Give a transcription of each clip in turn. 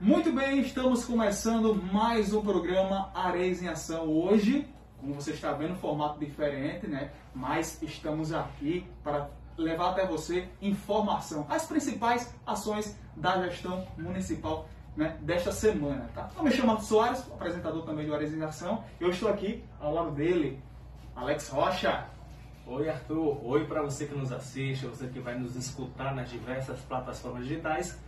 Muito bem, estamos começando mais um programa Areis em Ação. Hoje, como você está vendo, formato diferente, né? Mas estamos aqui para levar até você informação, as principais ações da gestão municipal né, desta semana. Tá? Eu me chamo Arthur Soares, apresentador também do Areis em Ação. Eu estou aqui ao lado dele, Alex Rocha. Oi, Arthur. Oi para você que nos assiste, você que vai nos escutar nas diversas plataformas digitais.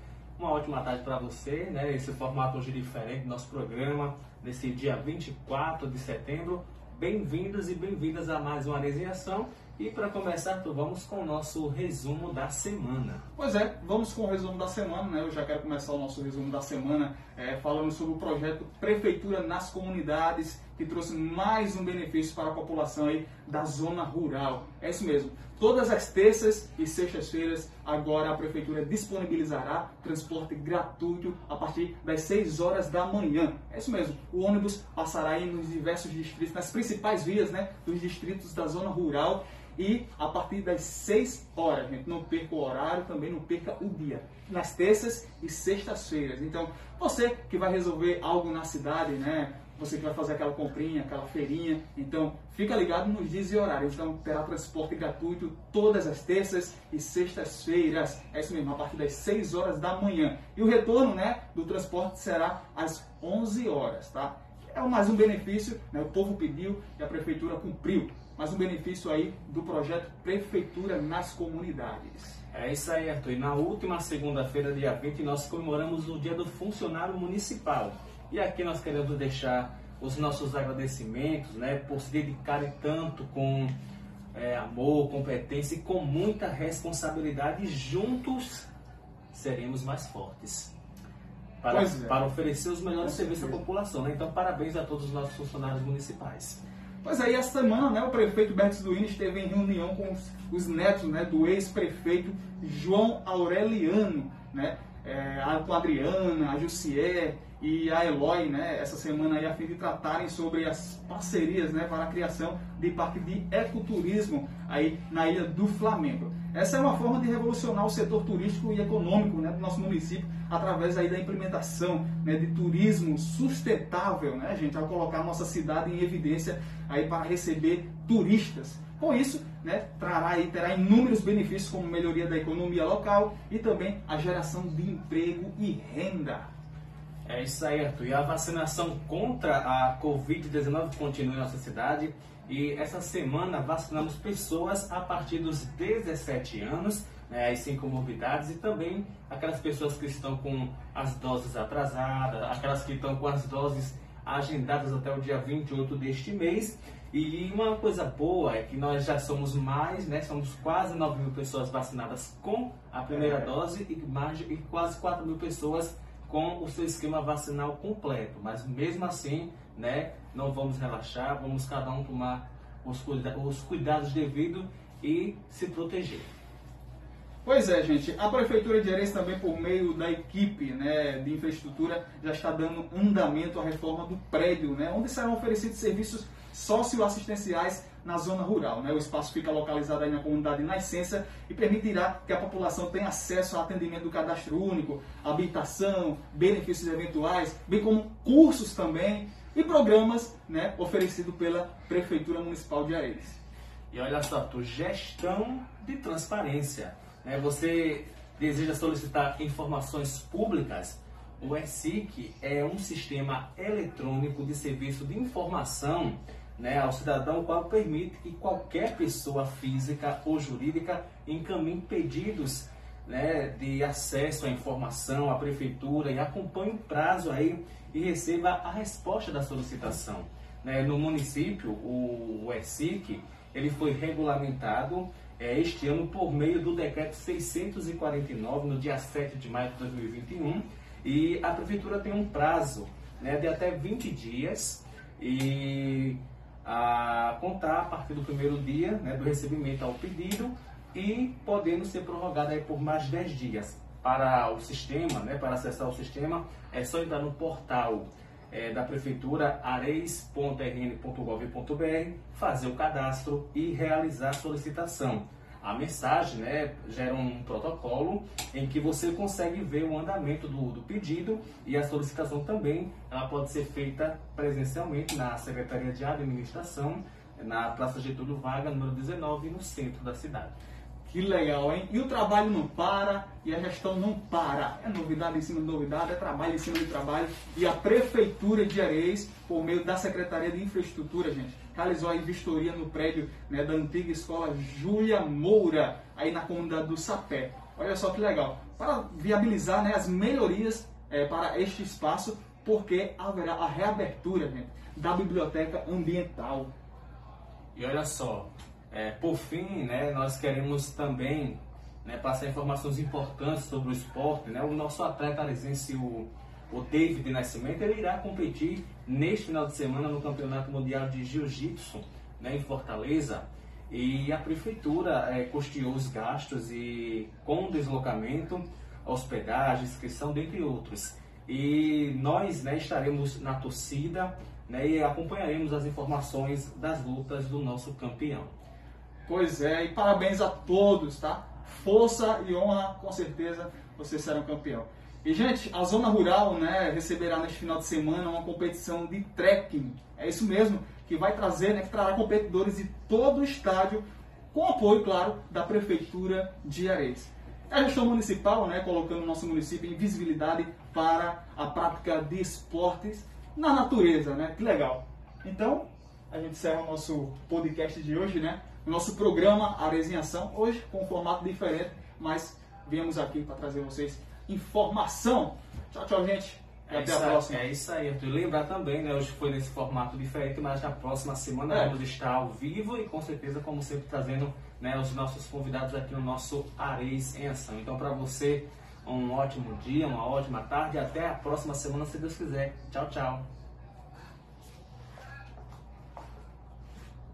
Uma ótima tarde para você, né? Esse formato hoje diferente do nosso programa, nesse dia 24 de setembro. Bem-vindos e bem-vindas a mais uma Arezinhação. E para começar, vamos com o nosso resumo da semana. Pois é, vamos com o resumo da semana, né? Eu já quero começar o nosso resumo da semana é, falando sobre o projeto Prefeitura nas Comunidades, que trouxe mais um benefício para a população aí da zona rural. É isso mesmo. Todas as terças e sextas-feiras, agora a Prefeitura disponibilizará transporte gratuito a partir das 6 horas da manhã. É isso mesmo. O ônibus passará aí nos diversos distritos, nas principais vias né, dos distritos da zona rural e a partir das 6 horas, gente. Não perca o horário, também não perca o dia. Nas terças e sextas-feiras. Então, você que vai resolver algo na cidade, né? Você que vai fazer aquela comprinha, aquela feirinha. Então, fica ligado nos dias e horários. Então, terá transporte gratuito todas as terças e sextas-feiras. É isso mesmo, a partir das 6 horas da manhã. E o retorno né, do transporte será às 11 horas, tá? É mais um benefício, né? o povo pediu e a prefeitura cumpriu. Mais um benefício aí do projeto Prefeitura nas Comunidades. É isso aí, Arthur. E na última segunda-feira, dia 20, nós comemoramos o Dia do Funcionário Municipal. E aqui nós queremos deixar os nossos agradecimentos, né, por se dedicarem tanto com é, amor, competência e com muita responsabilidade. Juntos seremos mais fortes para, é. para oferecer os melhores serviços à população. Né? Então, parabéns a todos os nossos funcionários municipais. Pois aí, essa semana, né, o prefeito Bertis Duín esteve em reunião com os, os netos né, do ex-prefeito João Aureliano, né, é, com a Adriana, a Jussier e a Eloy, né, essa semana aí, a fim de tratarem sobre as parcerias né, para a criação de parque de ecoturismo aí na ilha do Flamengo. Essa é uma forma de revolucionar o setor turístico e econômico né, do nosso município através aí da implementação né, de turismo sustentável, né, gente, ao colocar nossa cidade em evidência aí para receber turistas. Com isso, né, trará e terá inúmeros benefícios como melhoria da economia local e também a geração de emprego e renda. É isso aí, Arthur. E a vacinação contra a Covid-19 continua em nossa cidade. E essa semana vacinamos pessoas a partir dos 17 anos, né, as sem comorbidades, e também aquelas pessoas que estão com as doses atrasadas, aquelas que estão com as doses agendadas até o dia 28 deste mês. E uma coisa boa é que nós já somos mais, né? Somos quase 9 mil pessoas vacinadas com a primeira é. dose e, mais, e quase 4 mil pessoas com o seu esquema vacinal completo. Mas mesmo assim, né, não vamos relaxar, vamos cada um tomar os, cuida os cuidados devidos e se proteger. Pois é, gente. A Prefeitura de Ares também, por meio da equipe né, de infraestrutura, já está dando andamento à reforma do prédio, né, onde serão oferecidos serviços socioassistenciais na zona rural. Né? O espaço fica localizado aí na comunidade Nascença e permitirá que a população tenha acesso ao atendimento do cadastro único, habitação, benefícios eventuais, bem como cursos também e programas né, oferecidos pela Prefeitura Municipal de Areia. E olha só, tu, gestão de transparência. Né? Você deseja solicitar informações públicas? O ESIC é um sistema eletrônico de serviço de informação né, ao cidadão, qual permite que qualquer pessoa física ou jurídica encaminhe pedidos né, de acesso à informação à prefeitura e acompanhe o prazo aí e receba a resposta da solicitação. Né, no município, o, o ESIC, ele foi regulamentado é, este ano por meio do decreto 649, no dia 7 de maio de 2021, e a prefeitura tem um prazo né, de até 20 dias e a contar a partir do primeiro dia né, do recebimento ao pedido e podendo ser prorrogada por mais 10 dias. Para o sistema, né, para acessar o sistema, é só entrar no portal é, da Prefeitura, areis.rn.gov.br, fazer o cadastro e realizar a solicitação. a mensagem, né, gera um protocolo em que você consegue ver o andamento do, do pedido e a solicitação também ela pode ser feita presencialmente na Secretaria de Administração, na Praça Getúlio Vargas, número 19, no centro da cidade. Que legal, hein? E o trabalho não para e a gestão não para. É novidade em cima de novidade, é trabalho em cima de trabalho. E a Prefeitura de Areis, por meio da Secretaria de Infraestrutura, gente, realizou a vistoria no prédio né, da antiga escola Júlia Moura, aí na comunidade do Sapé. Olha só que legal. Para viabilizar né, as melhorias é, para este espaço, porque haverá a reabertura gente, da biblioteca ambiental. E olha só, é, por fim, né, nós queremos também né, passar informações importantes sobre o esporte. Né? O nosso atleta aresense, o, o David Nascimento, ele irá competir neste final de semana no Campeonato Mundial de Jiu-Jitsu né, em Fortaleza. E a prefeitura é, custeou os gastos e com deslocamento, hospedagem, inscrição, dentre outros. E nós né, estaremos na torcida né, e acompanharemos as informações das lutas do nosso campeão. Pois é, e parabéns a todos, tá? Força e honra, com certeza vocês serão campeão. E, gente, a Zona Rural né, receberá neste final de semana uma competição de trekking. É isso mesmo, que vai trazer, né, que trará competidores de todo o estádio, com apoio, claro, da Prefeitura de Areis. A gestão municipal, né, colocando o nosso município em visibilidade para a prática de esportes na natureza, né? Que legal. Então, a gente encerra o nosso podcast de hoje, né? Nosso programa Arezinha Ação, hoje com um formato diferente, mas viemos aqui para trazer vocês informação. Tchau, tchau, gente. E é até a próxima. É isso aí, Arthur. Lembrar também, né? Hoje foi nesse formato diferente, mas na próxima semana é. vamos estar ao vivo e com certeza, como sempre, trazendo né, os nossos convidados aqui no nosso Areis em Ação. Então, para você, um ótimo dia, uma ótima tarde e até a próxima semana, se Deus quiser. Tchau, tchau.